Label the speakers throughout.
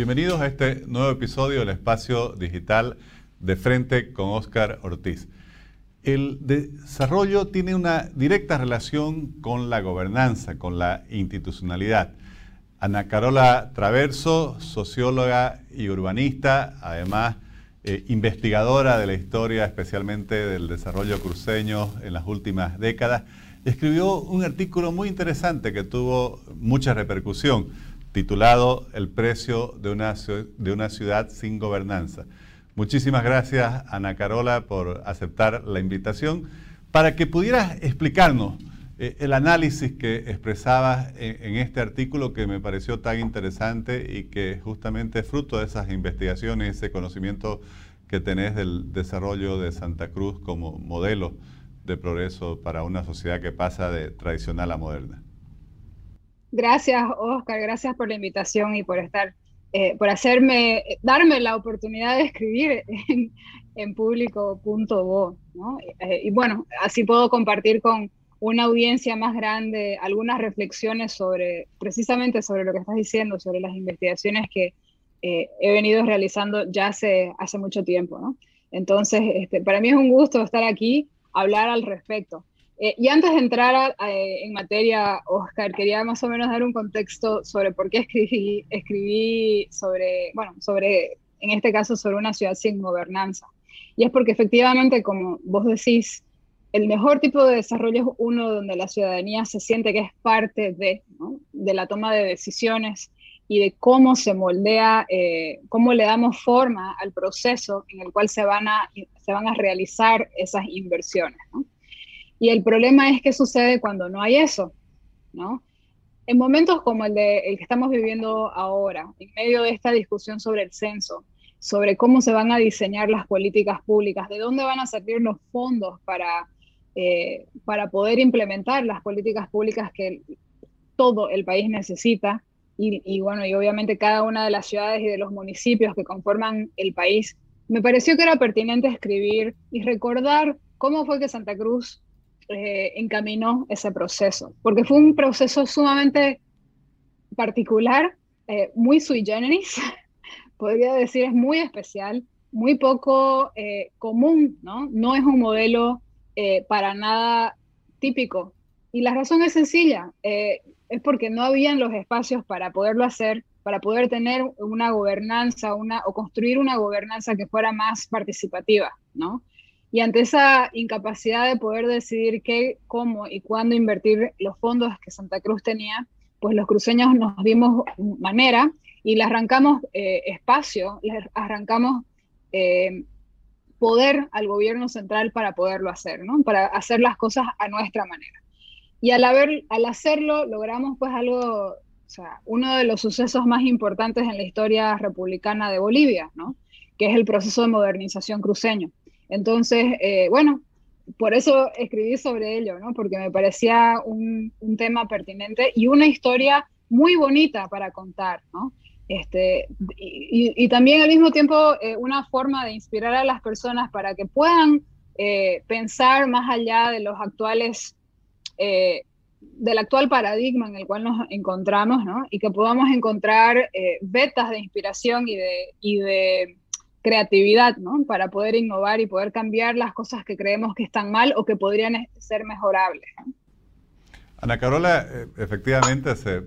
Speaker 1: Bienvenidos a este nuevo episodio del espacio digital de frente con Oscar Ortiz. El desarrollo tiene una directa relación con la gobernanza, con la institucionalidad. Ana Carola Traverso, socióloga y urbanista, además eh, investigadora de la historia, especialmente del desarrollo cruceño en las últimas décadas, escribió un artículo muy interesante que tuvo mucha repercusión, titulado El precio de una, de una ciudad sin gobernanza. Muchísimas gracias, Ana Carola, por aceptar la invitación para que pudieras explicarnos eh, el análisis que expresabas en, este artículo que me pareció tan interesante y que justamente es fruto de esas investigaciones, ese conocimiento que tenés del desarrollo de Santa Cruz como modelo de progreso para una sociedad que pasa de tradicional a moderna.
Speaker 2: Gracias, Oscar, gracias por la invitación y por estar, eh, por hacerme, darme la oportunidad de escribir en, en público.bo. ¿no? Eh, y bueno, así puedo compartir con una audiencia más grande, algunas reflexiones sobre, precisamente sobre lo que estás diciendo, sobre las investigaciones que eh, he venido realizando ya hace, mucho tiempo, ¿no? Entonces, este, para mí es un gusto estar aquí, hablar al respecto. Eh, y antes de entrar en materia, Oscar, quería más o menos dar un contexto sobre por qué escribí, escribí sobre, bueno, sobre, en este caso, sobre una ciudad sin gobernanza. Y es porque efectivamente, como vos decís, el mejor tipo de desarrollo es uno donde la ciudadanía se siente que es parte de, de la toma de decisiones y de cómo se moldea, eh, cómo le damos forma al proceso en el cual se van a, se van a realizar esas inversiones. Y el problema es que sucede cuando no hay eso. ¿no? En momentos como el, de, el que estamos viviendo ahora, en medio de esta discusión sobre el censo, sobre cómo se van a diseñar las políticas públicas, de dónde van a salir los fondos para eh, para poder implementar las políticas públicas que todo el país necesita. Y, bueno, y obviamente cada una de las ciudades y de los municipios que conforman el país, me pareció que era pertinente escribir y recordar cómo fue que Santa Cruz eh, encaminó ese proceso, porque fue un proceso sumamente particular, eh, muy sui generis, podría decir es muy especial, muy poco común, ¿no? No es un modelo eh, para nada típico. Y la razón es sencilla, eh, es porque no habían los espacios para poderlo hacer, para poder tener una gobernanza una, o construir una gobernanza que fuera más participativa, ¿no? Y ante esa incapacidad de poder decidir qué, cómo y cuándo invertir los fondos que Santa Cruz tenía, pues los cruceños nos dimos manera y le arrancamos eh, espacio, le arrancamos poder al gobierno central para poderlo hacer, ¿no? Para hacer las cosas a nuestra manera. Y al, haber, al hacerlo logramos pues algo, o sea, uno de los sucesos más importantes en la historia republicana de Bolivia, ¿no? Que es el proceso de modernización cruceño. Entonces, eh, bueno, por eso escribí sobre ello, ¿no? Porque me parecía un, tema pertinente y una historia muy bonita para contar, ¿no? Este, y, también al mismo tiempo eh, una forma de inspirar a las personas para que puedan eh, pensar más allá de los actuales, del actual paradigma en el cual nos encontramos, ¿no? Y que podamos encontrar vetas de inspiración y de, y de creatividad, ¿no? Para poder innovar y poder cambiar las cosas que creemos que están mal o que podrían ser mejorables.
Speaker 1: Ana Carola, efectivamente se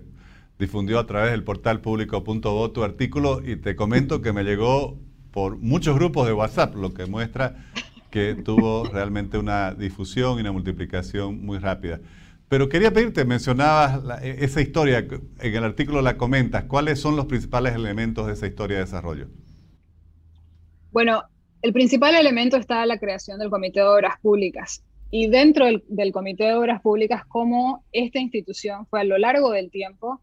Speaker 1: difundió a través del portal público.bo tu artículo y te comento que me llegó por muchos grupos de WhatsApp, lo que muestra que tuvo realmente una difusión y una multiplicación muy rápida. Pero quería pedirte, mencionabas e, esa historia, en el artículo la comentas, ¿cuáles son los principales elementos de esa historia de desarrollo?
Speaker 2: Bueno, el principal elemento está la creación del Comité de Obras Públicas. Y dentro del, Comité de Obras Públicas, cómo esta institución fue a lo largo del tiempo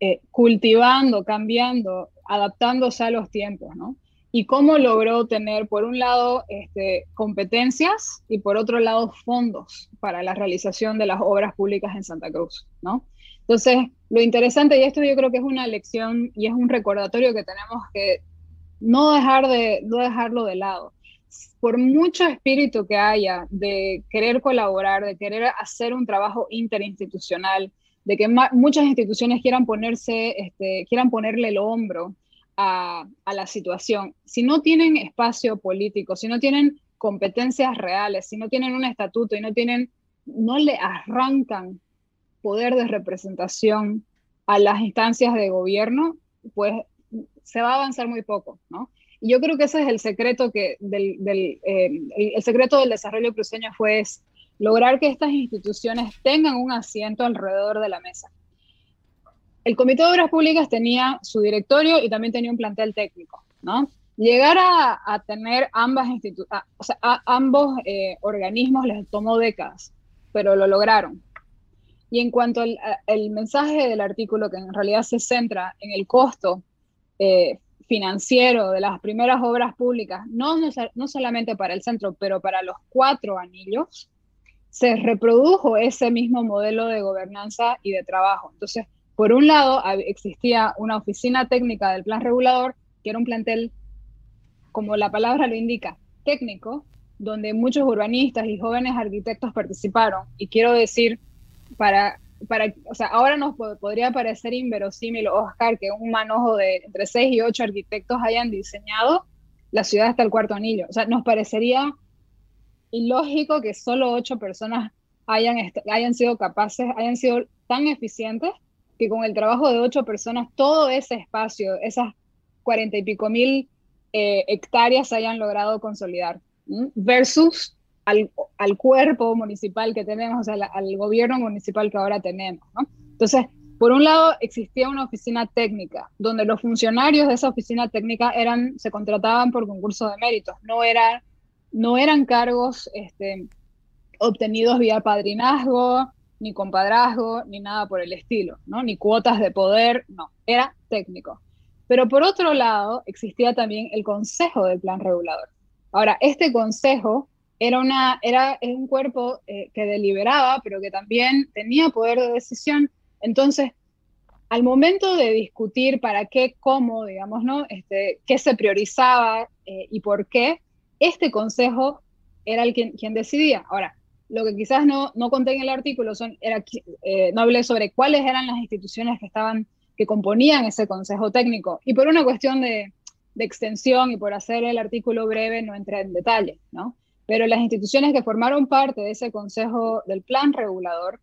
Speaker 2: eh, cultivando, cambiando, adaptándose a los tiempos, ¿no? Y cómo logró tener, por un lado, este, competencias y por otro lado, fondos para la realización de las obras públicas en Santa Cruz, ¿no? Entonces, lo interesante, y esto yo creo que es una lección y es un recordatorio que tenemos que no, dejar de, no dejarlo de lado. Por mucho espíritu que haya de querer colaborar, de querer hacer un trabajo interinstitucional, de que muchas instituciones quieran ponerse, este, quieran ponerle el hombro a, la situación. Si no tienen espacio político, si no tienen competencias reales, si no tienen un estatuto y no tienen, no le arrancan poder de representación a las instancias de gobierno, pues se va a avanzar muy poco, ¿no? Y yo creo que ese es el secreto que del, eh, el, secreto del desarrollo cruceño fue lograr que estas instituciones tengan un asiento alrededor de la mesa. El Comité de Obras Públicas tenía su directorio y también tenía un plantel técnico, ¿no? Llegar a, tener ambas o sea, a ambos eh, organismos les tomó décadas, pero lo lograron. Y en cuanto al el mensaje del artículo, que en realidad se centra en el costo eh, financiero de las primeras obras públicas, no, no, solamente para el centro, pero para los cuatro anillos, se reprodujo ese mismo modelo de gobernanza y de trabajo. Entonces, por un lado, existía una oficina técnica del plan regulador, que era un plantel, como la palabra lo indica, técnico, donde muchos urbanistas y jóvenes arquitectos participaron. Y quiero decir, para para, o sea, ahora nos podría parecer inverosímil, Oscar, que un manojo de entre seis y ocho arquitectos hayan diseñado la ciudad hasta el cuarto anillo. O sea, nos parecería ilógico que solo ocho personas hayan, hayan sido capaces, hayan sido tan eficientes que con el trabajo de ocho personas todo ese espacio, esas cuarenta y pico mil eh, hectáreas hayan logrado consolidar. Versus al, cuerpo municipal que tenemos, o sea, al gobierno municipal que ahora tenemos. Entonces, por un lado, existía una oficina técnica, donde los funcionarios de esa oficina técnica eran, se contrataban por concurso de méritos, no, era, no eran cargos este, obtenidos vía padrinazgo, ni compadrazgo, ni nada por el estilo, ¿no? ni cuotas de poder, no, era técnico. Pero por otro lado, existía también el Consejo del Plan Regulador. Ahora, este consejo era, una, era un cuerpo eh, que deliberaba, pero que también tenía poder de decisión. Entonces, al momento de discutir para qué, cómo, digamos, ¿no? Este, qué se priorizaba eh, y por qué, este consejo era el quien, quien, decidía. Ahora, lo que quizás no, no conté en el artículo son, era, eh, no hablé sobre cuáles eran las instituciones que estaban, que componían ese consejo técnico. Y por una cuestión de, de extensión y por hacer el artículo breve, no entré en detalle, ¿no? Pero las instituciones que formaron parte de ese consejo del plan regulador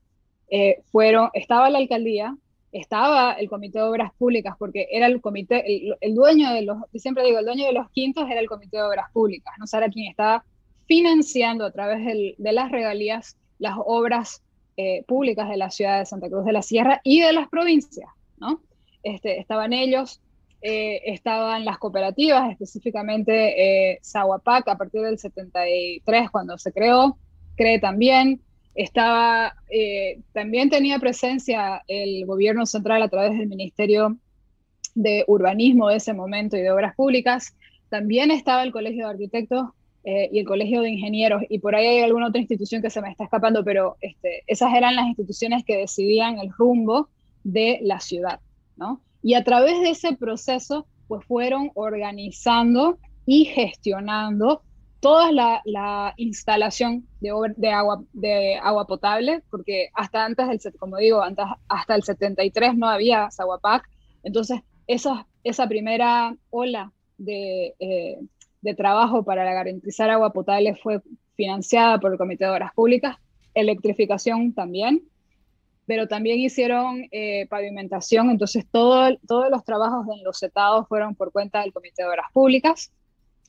Speaker 2: eh, fueron, estaba la alcaldía, estaba el comité de obras públicas, porque era el comité, el, dueño de los, siempre digo, el dueño de los quintos era el comité de obras públicas, ¿no? O quien estaba financiando a través de las regalías las obras eh, públicas de la ciudad de Santa Cruz de la Sierra y de las provincias, ¿no? Este, estaban ellos, eh, estaban las cooperativas, específicamente eh, a partir del 73 cuando se creó, CRE también, estaba, eh, también tenía presencia el gobierno central a través del Ministerio de Urbanismo de ese momento y de Obras Públicas, también estaba el Colegio de Arquitectos eh, y el Colegio de Ingenieros, y por ahí hay alguna otra institución que se me está escapando, pero este, esas eran las instituciones que decidían el rumbo de la ciudad, ¿no? Y a través de ese proceso, pues fueron organizando y gestionando toda la, instalación de, agua, de agua potable, porque hasta antes del, como digo, antes, hasta el 73 no había Zahuapac, entonces esa, esa primera ola de, eh, de trabajo para garantizar agua potable fue financiada por el Comité de Obras Públicas, electrificación también, pero también hicieron eh, pavimentación, entonces todo, todos los trabajos de enlocetados fueron por cuenta del Comité de Obras Públicas.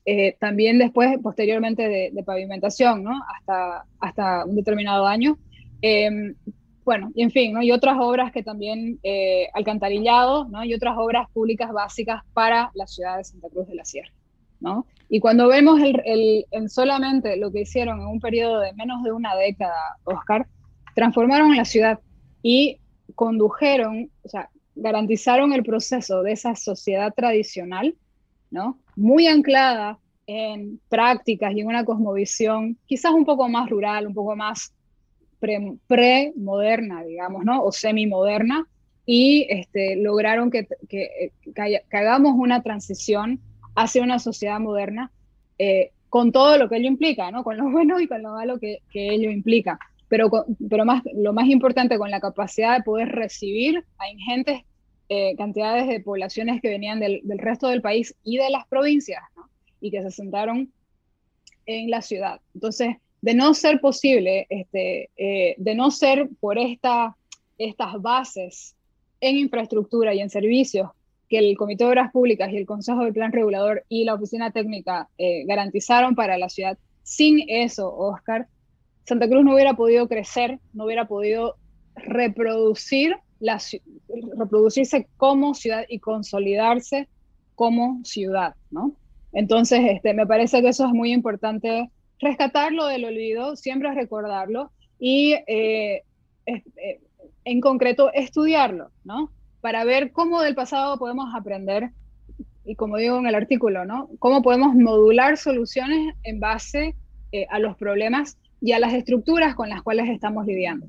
Speaker 2: Eh, también después, posteriormente de, pavimentación, ¿no? Hasta, hasta un determinado año. Em, bueno, y en fin, ¿no? Y otras obras que también, eh, alcantarillado, ¿no? Y otras obras públicas básicas para la ciudad de Santa Cruz de la Sierra, ¿no? Y cuando vemos el, el, en solamente lo que hicieron en un periodo de menos de una década, Oscar, transformaron la ciudad y condujeron, o sea, garantizaron el proceso de esa sociedad tradicional, ¿no? Muy anclada en prácticas y en una cosmovisión quizás un poco más rural, un poco más pre-moderna, digamos, ¿no? O semi-moderna, y este, lograron que, que, hagamos una transición hacia una sociedad moderna eh, con todo lo que ello implica, ¿no? Con lo bueno y con lo malo que ello implica pero, pero más, lo más importante, con la capacidad de poder recibir a ingentes eh, cantidades de poblaciones que venían del, resto del país y de las provincias, y que se sentaron en la ciudad. Entonces, de no ser posible, este, eh, de no ser por esta, estas bases en infraestructura y en servicios que el Comité de Obras Públicas y el Consejo del Plan Regulador y la Oficina Técnica eh, garantizaron para la ciudad, sin eso, Oscar, Santa Cruz no hubiera podido crecer, no hubiera podido reproducir la, reproducirse como ciudad y consolidarse como ciudad, ¿no? Entonces, este, me parece que eso es muy importante, rescatarlo del olvido, siempre recordarlo y eh, eh, en concreto estudiarlo, ¿no? Para ver cómo del pasado podemos aprender y como digo en el artículo, ¿no? Cómo podemos modular soluciones en base eh, a los problemas y a las estructuras con las cuales estamos lidiando.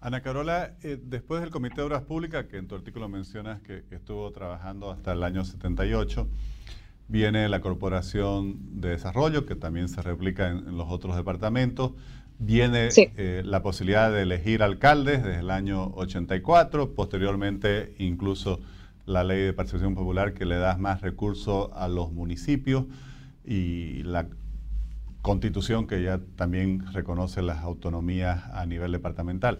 Speaker 1: Ana Carola, eh, después del Comité de Obras Públicas, que en tu artículo mencionas que, estuvo trabajando hasta el año 78, viene la Corporación de Desarrollo, que también se replica en, los otros departamentos, viene eh, la posibilidad de elegir alcaldes desde el año 84, posteriormente incluso la ley de participación popular que le da más recursos a los municipios y la constitución que ya también reconoce las autonomías a nivel departamental.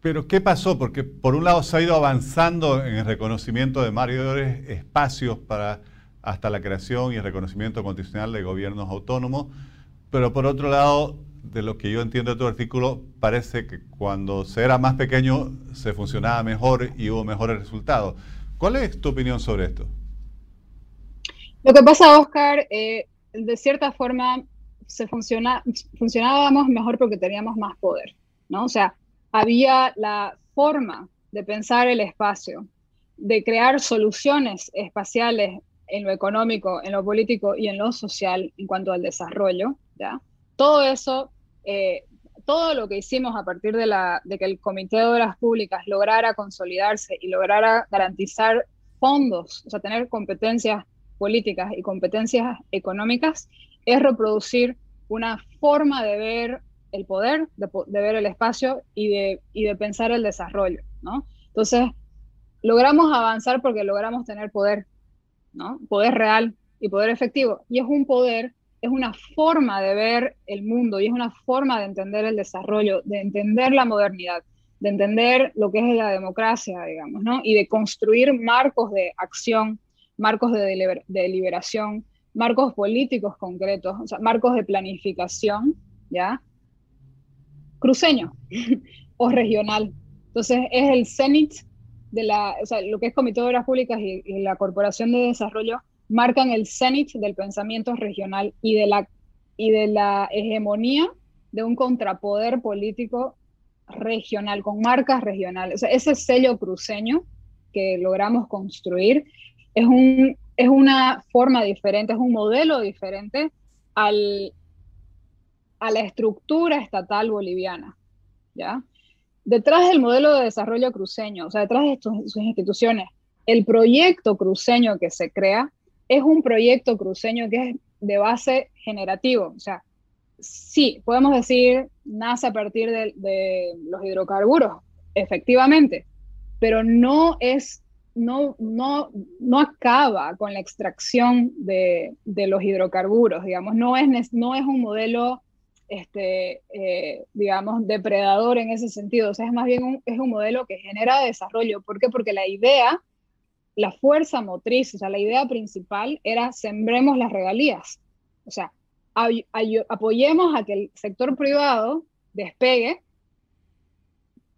Speaker 1: Pero ¿qué pasó? Porque por un lado se ha ido avanzando en el reconocimiento de mayores espacios para hasta la creación y el reconocimiento constitucional de gobiernos autónomos, pero por otro lado, de lo que yo entiendo de tu artículo, parece que cuando se era más pequeño se funcionaba mejor y hubo mejores resultados. ¿Cuál es tu opinión sobre esto?
Speaker 2: Lo que pasa, Oscar, eh, de cierta forma se funciona, funcionábamos mejor porque teníamos más poder, ¿no? O sea, había la forma de pensar el espacio, de crear soluciones espaciales en lo económico, en lo político y en lo social en cuanto al desarrollo, ¿ya? Todo eso, eh, todo lo que hicimos a partir de, de que el Comité de Obras Públicas lograra consolidarse y lograra garantizar fondos, o sea, tener competencias políticas y competencias económicas, es reproducir una forma de ver el poder, de, ver el espacio y de, y de pensar el desarrollo, ¿no? Entonces, logramos avanzar porque logramos tener poder, ¿no? Poder real y poder efectivo. Y es un poder, es una forma de ver el mundo y es una forma de entender el desarrollo, de entender la modernidad, de entender lo que es la democracia, digamos, ¿no? Y de construir marcos de acción, marcos de, deliberación, marcos políticos concretos, o sea, marcos de planificación, ¿ya? cruceño o regional. Entonces es el cenit de la, o sea, lo que es Comité de Obras Públicas y, la Corporación de Desarrollo marcan el cenit del pensamiento regional y de la, y de la hegemonía de un contrapoder político regional, con marcas regionales. O sea, ese sello cruceño que logramos construir es, un, es una forma diferente, es un modelo diferente al, a la estructura estatal boliviana. ¿ya? Detrás del modelo de desarrollo cruceño, o sea, detrás de sus instituciones, el proyecto cruceño que se crea es un proyecto cruceño que es de base generativo. O sea, sí, podemos decir, nace a partir de, los hidrocarburos, efectivamente, pero no es no, no, no acaba con la extracción de, de, los hidrocarburos, digamos, no es, no es un modelo este, eh, digamos, depredador en ese sentido. O sea, es más bien un, es un modelo que genera desarrollo. ¿Por qué? Porque la idea, la fuerza motriz, o sea, la idea principal era sembremos las regalías. O sea, apoyemos a que el sector privado despegue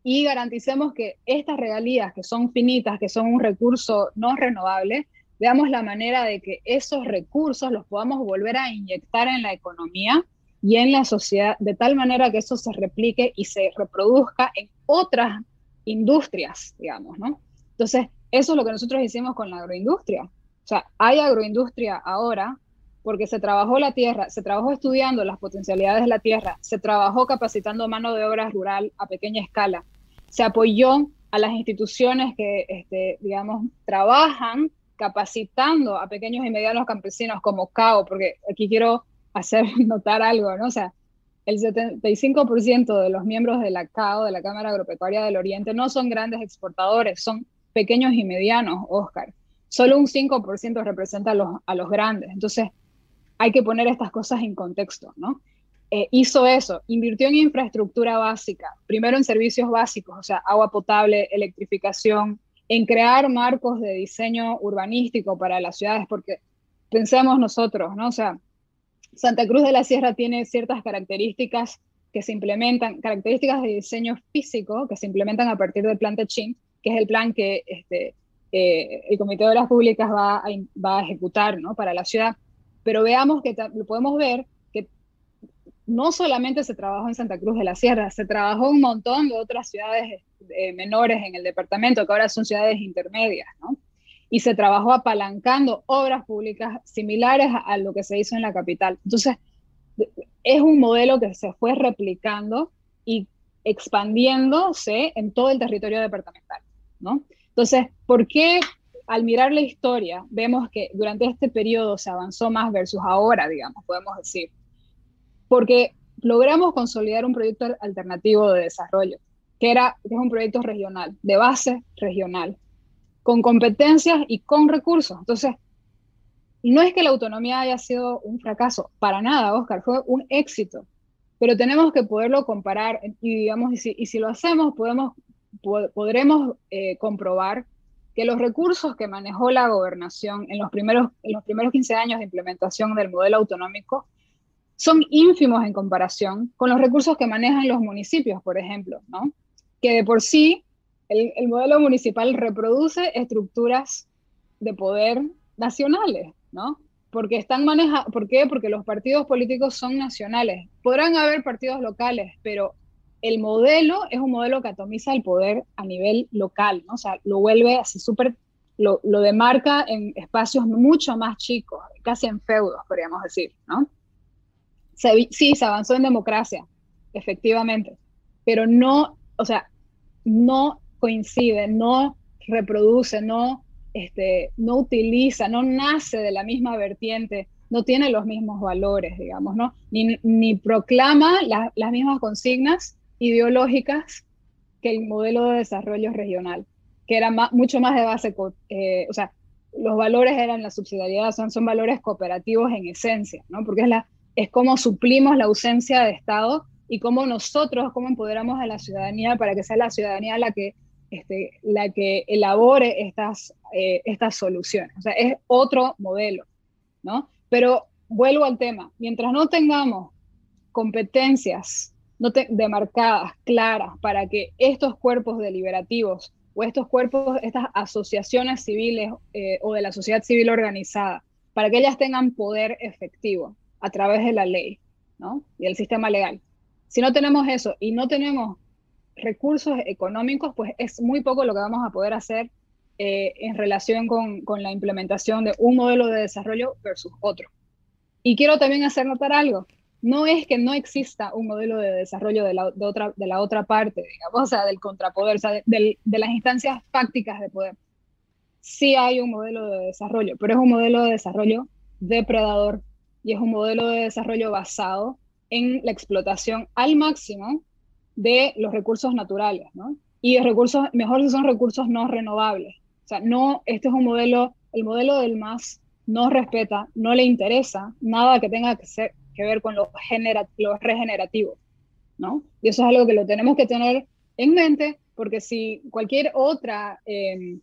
Speaker 2: y garanticemos que estas regalías, que son finitas, que son un recurso no renovable, veamos la manera de que esos recursos los podamos volver a inyectar en la economía y en la sociedad, de tal manera que eso se replique y se reproduzca en otras industrias, digamos, ¿no? Entonces, eso es lo que nosotros hicimos con la agroindustria. O sea, hay agroindustria ahora porque se trabajó la tierra, se trabajó estudiando las potencialidades de la tierra, se trabajó capacitando mano de obra rural a pequeña escala, se apoyó a las instituciones que, este, digamos, trabajan capacitando a pequeños y medianos campesinos como CAO, porque aquí quiero hacer notar algo, ¿no? O sea, el 75% de los miembros de la CAO, de la Cámara Agropecuaria del Oriente, no son grandes exportadores, son pequeños y medianos, Oscar. Solo un 5% representa a los, a los grandes. Entonces, hay que poner estas cosas en contexto, ¿no? Eh, hizo eso, invirtió en infraestructura básica, primero en servicios básicos, o sea, agua potable, electrificación, en crear marcos de diseño urbanístico para las ciudades, porque pensemos nosotros, ¿no? O sea, Santa Cruz de la Sierra tiene ciertas características que se implementan, características de diseño físico que se implementan a partir del plan Techin, que es el plan que este, eh, el Comité de Obras Públicas va a, va a ejecutar ¿no? para la ciudad. Pero veamos que podemos ver que no solamente se trabajó en Santa Cruz de la Sierra, se trabajó un montón de otras ciudades eh, menores en el departamento, que ahora son ciudades intermedias, ¿no? Y se trabajó apalancando obras públicas similares a, lo que se hizo en la capital. Entonces, es un modelo que se fue replicando y expandiéndose en todo el territorio departamental, ¿no? Entonces, ¿por qué al mirar la historia vemos que durante este periodo se avanzó más versus ahora, digamos, podemos decir? Porque logramos consolidar un proyecto alternativo de desarrollo, que, era, es un proyecto regional, de base regional, con competencias y con recursos. Entonces, no es que la autonomía haya sido un fracaso, para nada, Oscar, fue un éxito, pero tenemos que poderlo comparar y digamos, y si, y si lo hacemos, podemos podremos eh, comprobar que los recursos que manejó la gobernación en los, primeros, en los primeros 15 años de implementación del modelo autonómico son ínfimos en comparación con los recursos que manejan los municipios, por ejemplo, ¿no? que de por sí el, el modelo municipal reproduce estructuras de poder nacionales, ¿no? Porque están ¿por? Porque los partidos políticos son nacionales. Podrán haber partidos locales, pero el modelo es un modelo que atomiza el poder a nivel local, ¿no? O sea, lo vuelve así súper, lo, lo, demarca en espacios mucho más chicos, casi en feudos, podríamos decir, ¿no? sí, se avanzó en democracia, efectivamente, pero no, o sea, no coincide, no reproduce, no, este, no utiliza, no nace de la misma vertiente, no tiene los mismos valores, digamos, ¿no? Ni, ni proclama las mismas consignas ideológicas que el modelo de desarrollo regional, que era mucho más de base, eh, o sea, los valores eran la subsidiariedad, son, son valores cooperativos en esencia, ¿no? Porque es, la, es como suplimos la ausencia de Estado y cómo nosotros, cómo empoderamos a la ciudadanía para que sea la ciudadanía la que, este, la que elabore estas, eh, estas soluciones. O sea, es otro modelo, ¿no? Pero vuelvo al tema, mientras no tengamos competencias no demarcadas, claras, para que estos cuerpos deliberativos o estos cuerpos, estas asociaciones civiles eh, o de la sociedad civil organizada, para que ellas tengan poder efectivo a través de la ley ¿no? y el sistema legal. Si no tenemos eso y no tenemos recursos económicos, pues es muy poco lo que vamos a poder hacer eh, en relación con, con la implementación de un modelo de desarrollo versus otro. Y quiero también hacer notar algo no es que no exista un modelo de desarrollo de la, otra, de la otra parte, digamos, o sea, del contrapoder, o sea, de, las instancias fácticas de poder. Sí hay un modelo de desarrollo, pero es un modelo de desarrollo depredador y es un modelo de desarrollo basado en la explotación al máximo de los recursos naturales, ¿no? Y de recursos, mejor si son recursos no renovables. O sea, no, este es un modelo, el modelo del MAS no respeta, no le interesa nada que tenga que ser, que ver con lo, lo regenerativo, ¿no? Y eso es algo que lo tenemos que tener en mente, porque si cualquier otra em,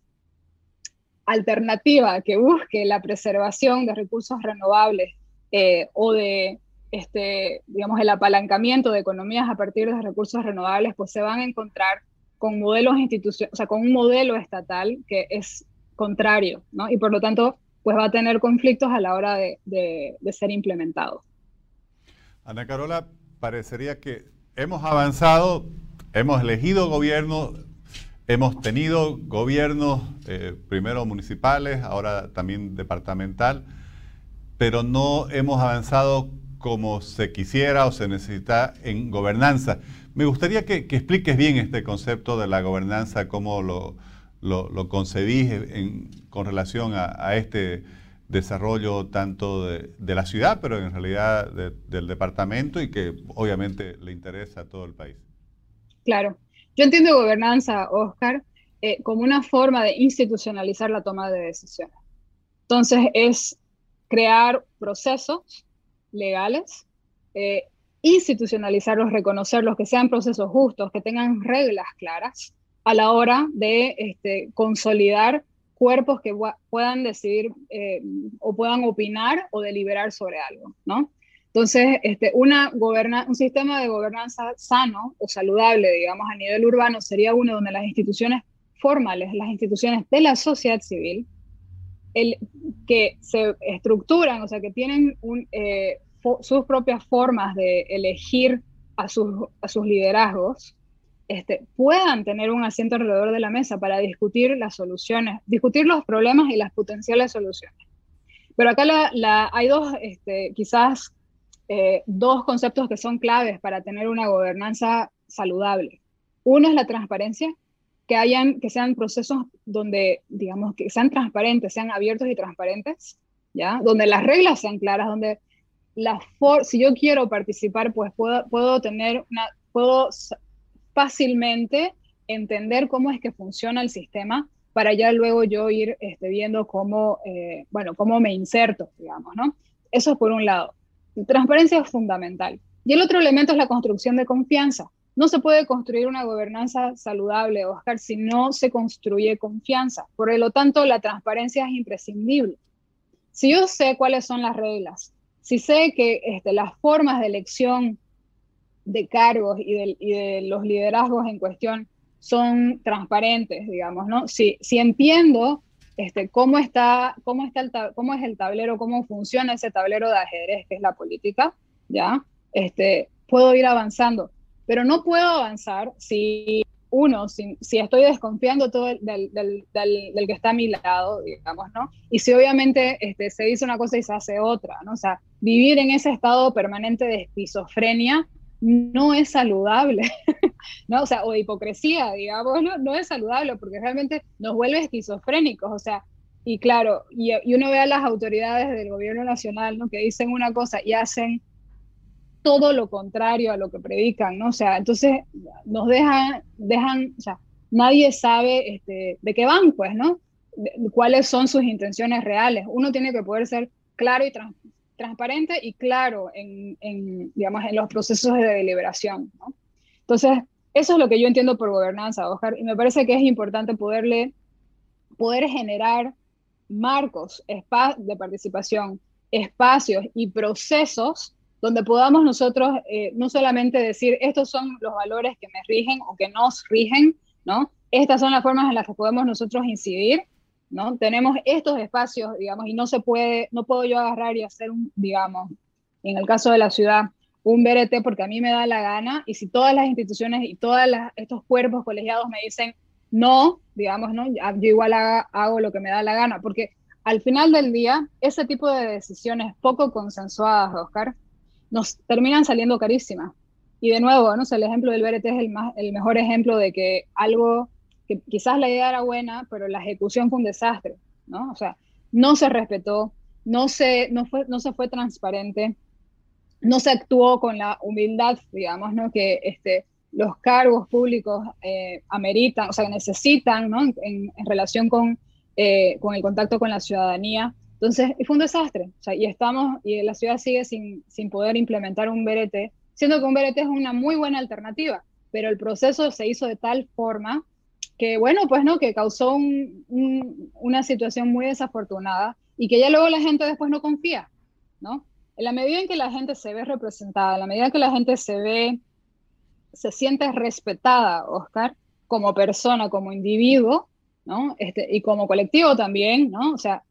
Speaker 2: alternativa que busque la preservación de recursos renovables eh, o de, este, digamos, el apalancamiento de economías a partir de recursos renovables, pues se van a encontrar con modelos institucionales, o sea, con un modelo estatal que es contrario, ¿no? Y por lo tanto, pues va a tener conflictos a la hora de, de ser implementado.
Speaker 1: Ana Carola, parecería que hemos avanzado, hemos elegido gobiernos, hemos tenido gobiernos, eh, primero municipales, ahora también departamental, pero no hemos avanzado como se quisiera o se necesita en gobernanza. Me gustaría que, expliques bien este concepto de la gobernanza, cómo lo, concebís con relación a, este desarrollo tanto de, la ciudad, pero en realidad del departamento y que obviamente le interesa a todo el país.
Speaker 2: Claro, yo entiendo gobernanza, Oscar, eh, como una forma de institucionalizar la toma de decisiones. Entonces es crear procesos legales, eh, institucionalizarlos, reconocerlos, que sean procesos justos, que tengan reglas claras a la hora de este, consolidar cuerpos que puedan decidir eh, o puedan opinar o deliberar sobre algo, ¿no? Entonces, este, una un sistema de gobernanza sano o saludable, digamos, a nivel urbano, sería uno donde las instituciones formales, las instituciones de la sociedad civil, el, que se estructuran, o sea, que tienen eh, sus propias formas de elegir a sus, a sus liderazgos, este, puedan tener un asiento alrededor de la mesa para discutir las soluciones, discutir los problemas y las potenciales soluciones. Pero acá hay dos, este, quizás eh, dos conceptos que son claves para tener una gobernanza saludable. Uno es la transparencia, que, hayan, que sean procesos donde, digamos, que sean transparentes, sean abiertos y transparentes, ¿ya? Donde las reglas sean claras, donde la si yo quiero participar, pues puedo, puedo tener una, puedo fácilmente entender cómo es que funciona el sistema para ya luego yo ir este, viendo cómo, eh, bueno, cómo me inserto, digamos, ¿no? Eso es por un lado. Transparencia es fundamental. Y el otro elemento es la construcción de confianza. No se puede construir una gobernanza saludable, Oscar, si no se construye confianza. Por lo tanto, la transparencia es imprescindible. Si yo sé cuáles son las reglas, si sé que este, las formas de elección de cargos y de, los liderazgos en cuestión son transparentes, digamos, ¿no? Si, entiendo este, cómo, está, cómo, está el, cómo es el tablero, cómo funciona ese tablero de ajedrez que es la política, ¿ya? Este, puedo ir avanzando, pero no puedo avanzar si uno, si, si estoy desconfiando todo del, del, del, que está a mi lado, digamos, ¿no? Y si obviamente este, se dice una cosa y se hace otra, ¿no? O sea, vivir en ese estado permanente de esquizofrenia no es saludable, ¿no? O sea, o hipocresía, digamos, ¿no? no es saludable porque realmente nos vuelve esquizofrénicos, o sea, y claro, y, uno ve a las autoridades del gobierno nacional, ¿no? Que dicen una cosa y hacen todo lo contrario a lo que predican, ¿no? O sea, entonces nos dejan, dejan, o sea, nadie sabe este, de qué van, pues, ¿no? cuáles son sus intenciones reales. Uno tiene que poder ser claro y transparente transparente y claro en, digamos, en los procesos de deliberación. Entonces, eso es lo que yo entiendo por gobernanza, Oscar, y me parece que es importante poderle, poder generar marcos de participación, espacios y procesos donde podamos nosotros eh, no solamente decir estos son los valores que me rigen o que nos rigen, ¿no? Estas son las formas en las que podemos nosotros incidir, ¿no? Tenemos estos espacios, digamos, y no se puede, no puedo yo agarrar y hacer un, digamos, en el caso de la ciudad, un BRT porque a mí me da la gana, y si todas las instituciones y todos estos cuerpos colegiados me dicen no, digamos, ¿no? Yo igual hago lo que me da la gana, porque al final del día, ese tipo de decisiones poco consensuadas, Oscar, nos terminan saliendo carísimas. Y de nuevo, ¿no? el ejemplo del BRT es el, más, el mejor ejemplo de que algo que quizás la idea era buena, pero la ejecución fue un desastre, ¿no? O sea, no se respetó, no se, no fue, no se fue transparente, no se actuó con la humildad, digamos, ¿no? Que este, los cargos públicos eh, ameritan, o sea, necesitan, ¿no? En, relación con, eh, con el contacto con la ciudadanía. Entonces, fue un desastre. O sea, y estamos, y la ciudad sigue sin, sin poder implementar un BRT, siendo que un BRT es una muy buena alternativa, pero el proceso se hizo de tal forma que bueno, pues no, que causó una situación muy desafortunada y que ya luego la gente después no confía, ¿no? En la medida en que la gente se ve representada, en la medida en que la gente se ve, se siente respetada, Oscar, como persona, como individuo, ¿no? Este, y como colectivo también, ¿no? O sea,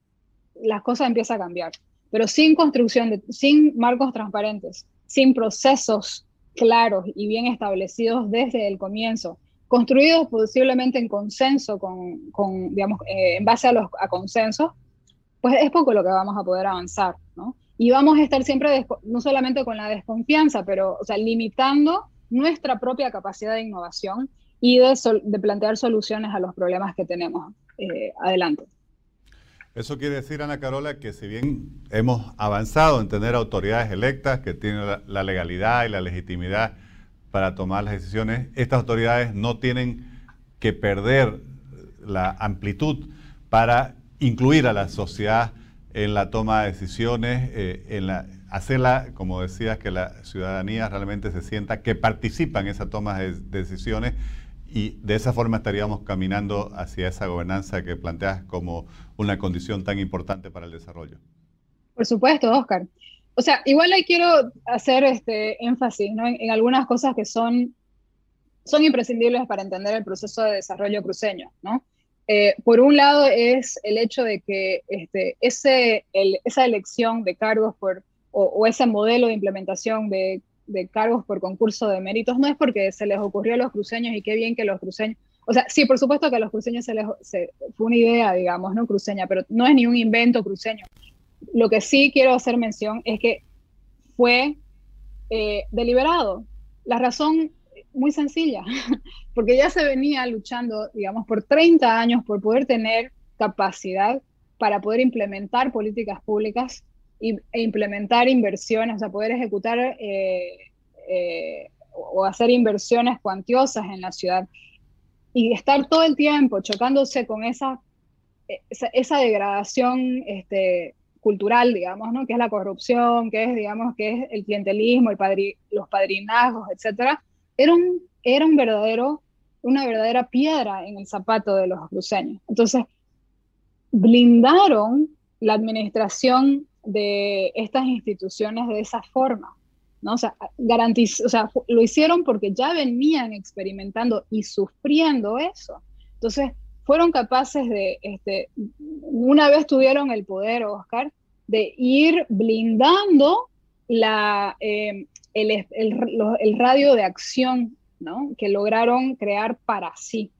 Speaker 2: las cosas empiezan a cambiar. Pero sin construcción, de, sin marcos transparentes, sin procesos claros y bien establecidos desde el comienzo, construidos posiblemente en consenso, con, con digamos, eh, en base a los a consensos, pues es poco lo que vamos a poder avanzar, ¿no? Y vamos a estar siempre, no solamente con la desconfianza, pero, o sea, limitando nuestra propia capacidad de innovación y de, de plantear soluciones a los problemas que tenemos eh, adelante.
Speaker 1: Eso quiere decir, Ana Carola, que si bien hemos avanzado en tener autoridades electas que tienen la legalidad y la legitimidad para tomar las decisiones, estas autoridades no tienen que perder la amplitud para incluir a la sociedad en la toma de decisiones, eh, en la, hacerla, como decías, que la ciudadanía realmente se sienta que participa en esa toma de, decisiones y de esa forma estaríamos caminando hacia esa gobernanza que planteas como una condición tan importante para el desarrollo.
Speaker 2: Por supuesto, Oscar. O sea, igual ahí quiero hacer este énfasis en, algunas cosas que son, son imprescindibles para entender el proceso de desarrollo cruceño. ¿no? Eh, por un lado es el hecho de que este, ese, esa elección de cargos por, o, ese modelo de implementación de, de, cargos por concurso de méritos no es porque se les ocurrió a los cruceños y qué bien que los cruceños, o sea, sí, por supuesto que a los cruceños se les fue una idea, digamos, no cruceña, pero no es ni un invento cruceño. Lo que sí quiero hacer mención es que fue eh, deliberado. La razón muy sencilla, porque ya se venía luchando, digamos, por 30 años por poder tener capacidad para poder implementar políticas públicas e implementar inversiones, o sea, poder ejecutar eh, eh, o hacer inversiones cuantiosas en la ciudad y estar todo el tiempo chocándose con esa, esa, degradación este, cultural, digamos, ¿no? que es la corrupción, que es, digamos, que es el clientelismo, el los padrinazgos, etcétera, era un, era un verdadero, una verdadera piedra en el zapato de los cruceños. Entonces, blindaron la administración de estas instituciones de esa forma. ¿no? O, sea, o sea, lo hicieron porque ya venían experimentando y sufriendo eso. Entonces, fueron capaces de, este, una vez tuvieron el poder, Oscar, de ir blindando eh, el, radio de acción ¿no? que lograron crear para sí.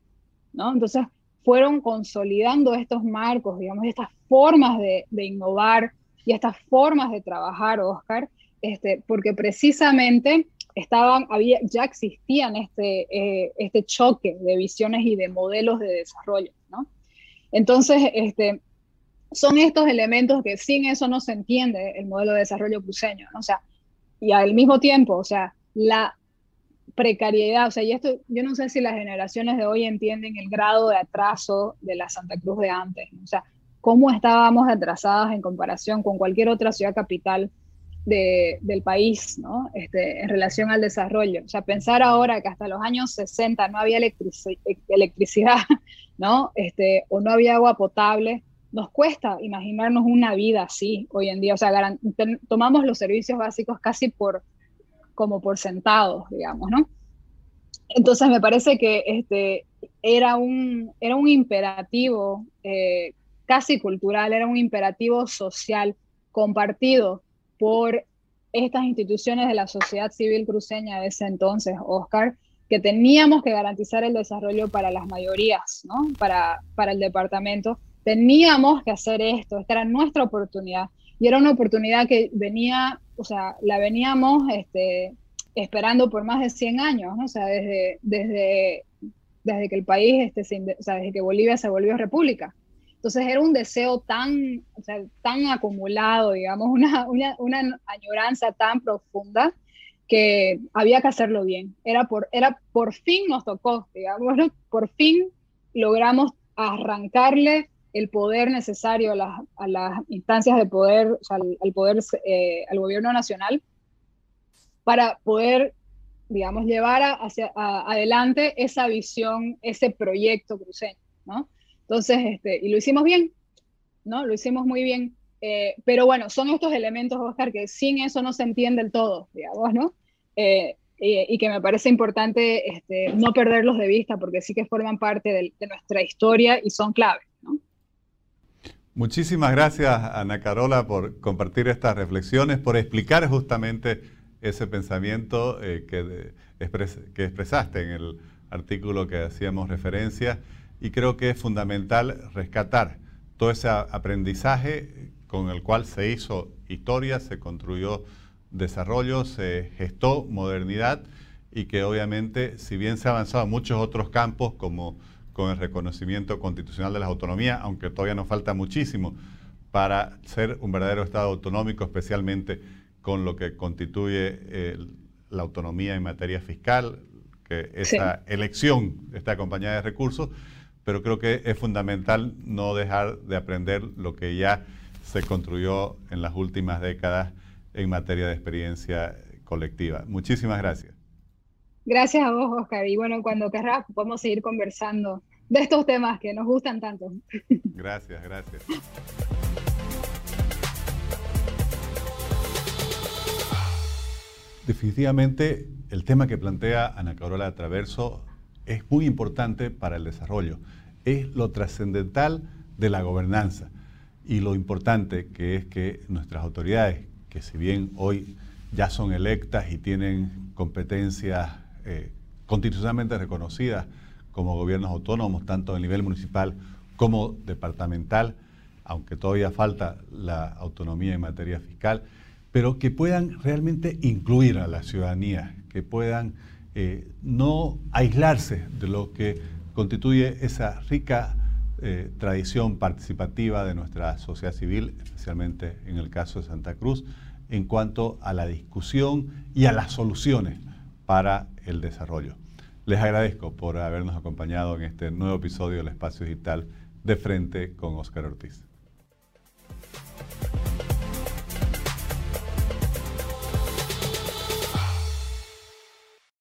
Speaker 2: Entonces fueron consolidando estos marcos, digamos, estas formas de, innovar y estas formas de trabajar, Oscar, este, porque precisamente estaban, había, ya existían este, eh, este choque de visiones y de modelos de desarrollo. ¿no? Entonces, este, son estos elementos que sin eso no se entiende el modelo de desarrollo cruceño. ¿no? Sea, y al mismo tiempo, o sea, la precariedad, o sea, y esto, yo no sé si las generaciones de hoy entienden el grado de atraso de la Santa Cruz de antes, o sea, cómo estábamos atrasadas en comparación con cualquier otra ciudad capital de, del país, ¿no? Este, en relación al desarrollo. O sea, pensar ahora que hasta los años 60 no había electricidad, ¿no? Este, o no había agua potable, nos cuesta imaginarnos una vida así hoy en día. O sea, tomamos los servicios básicos casi por, como por sentados, digamos, ¿no? Entonces me parece que este, era, un, era un imperativo eh, casi cultural, era un imperativo social compartido por estas instituciones de la sociedad civil cruceña de ese entonces, Oscar, que teníamos que garantizar el desarrollo para las mayorías, ¿no? para, para el departamento, teníamos que hacer esto, esta era nuestra oportunidad. Y era una oportunidad que venía, o sea, la veníamos este, esperando por más de 100 años, ¿no? o sea, desde, desde, desde que el país, este, o sea, desde que Bolivia se volvió república. Entonces era un deseo tan, o sea, tan acumulado, digamos, una, una, una, añoranza tan profunda que había que hacerlo bien. Era por, era, por fin nos tocó, digamos, ¿no? por fin logramos arrancarle el poder necesario a las, instancias de poder, o sea, al, poder, eh, al gobierno nacional, para poder, digamos, llevar hacia adelante esa visión, ese proyecto cruceño, ¿no? Entonces, este, y lo hicimos bien, ¿no? Lo hicimos muy bien. Eh, pero bueno, son estos elementos, Oscar, que sin eso no se entiende el todo, digamos, ¿no? Eh, y, que me parece importante este, no perderlos de vista porque sí que forman parte de, de nuestra historia y son clave.
Speaker 1: Muchísimas gracias, Ana Carola, por compartir estas reflexiones, por explicar justamente ese pensamiento eh, que, que expresaste en el artículo que hacíamos referencia. Y creo que es fundamental rescatar todo ese aprendizaje con el cual se hizo historia, se construyó desarrollo, se gestó modernidad y que obviamente, si bien se ha avanzado en muchos otros campos como con el reconocimiento constitucional de las autonomías, aunque todavía nos falta muchísimo para ser un verdadero Estado autonómico, especialmente con lo que constituye eh, la autonomía en materia fiscal, que esa elección está acompañada de recursos, pero creo que es fundamental no dejar de aprender lo que ya se construyó en las últimas décadas en materia de experiencia colectiva. Muchísimas gracias.
Speaker 2: Gracias a vos, Oscar. Y bueno, cuando querrás podemos seguir conversando de estos temas que nos gustan tanto.
Speaker 1: Gracias, gracias. Definitivamente el tema que plantea Ana Carola Traverso es muy importante para el desarrollo. Es lo trascendental de la gobernanza y lo importante que es que nuestras autoridades, que si bien hoy ya son electas y tienen competencias eh, constitucionalmente reconocidas como gobiernos autónomos, tanto a nivel municipal como departamental, aunque todavía falta la autonomía en materia fiscal, pero que puedan realmente incluir a la ciudadanía, que puedan eh, no aislarse de lo que constituye esa rica eh, tradición participativa de nuestra sociedad civil, especialmente en el caso de Santa Cruz, en cuanto a la discusión y a las soluciones para el desarrollo. Les agradezco por habernos acompañado en este nuevo episodio del Espacio Digital de Frente con Oscar Ortiz.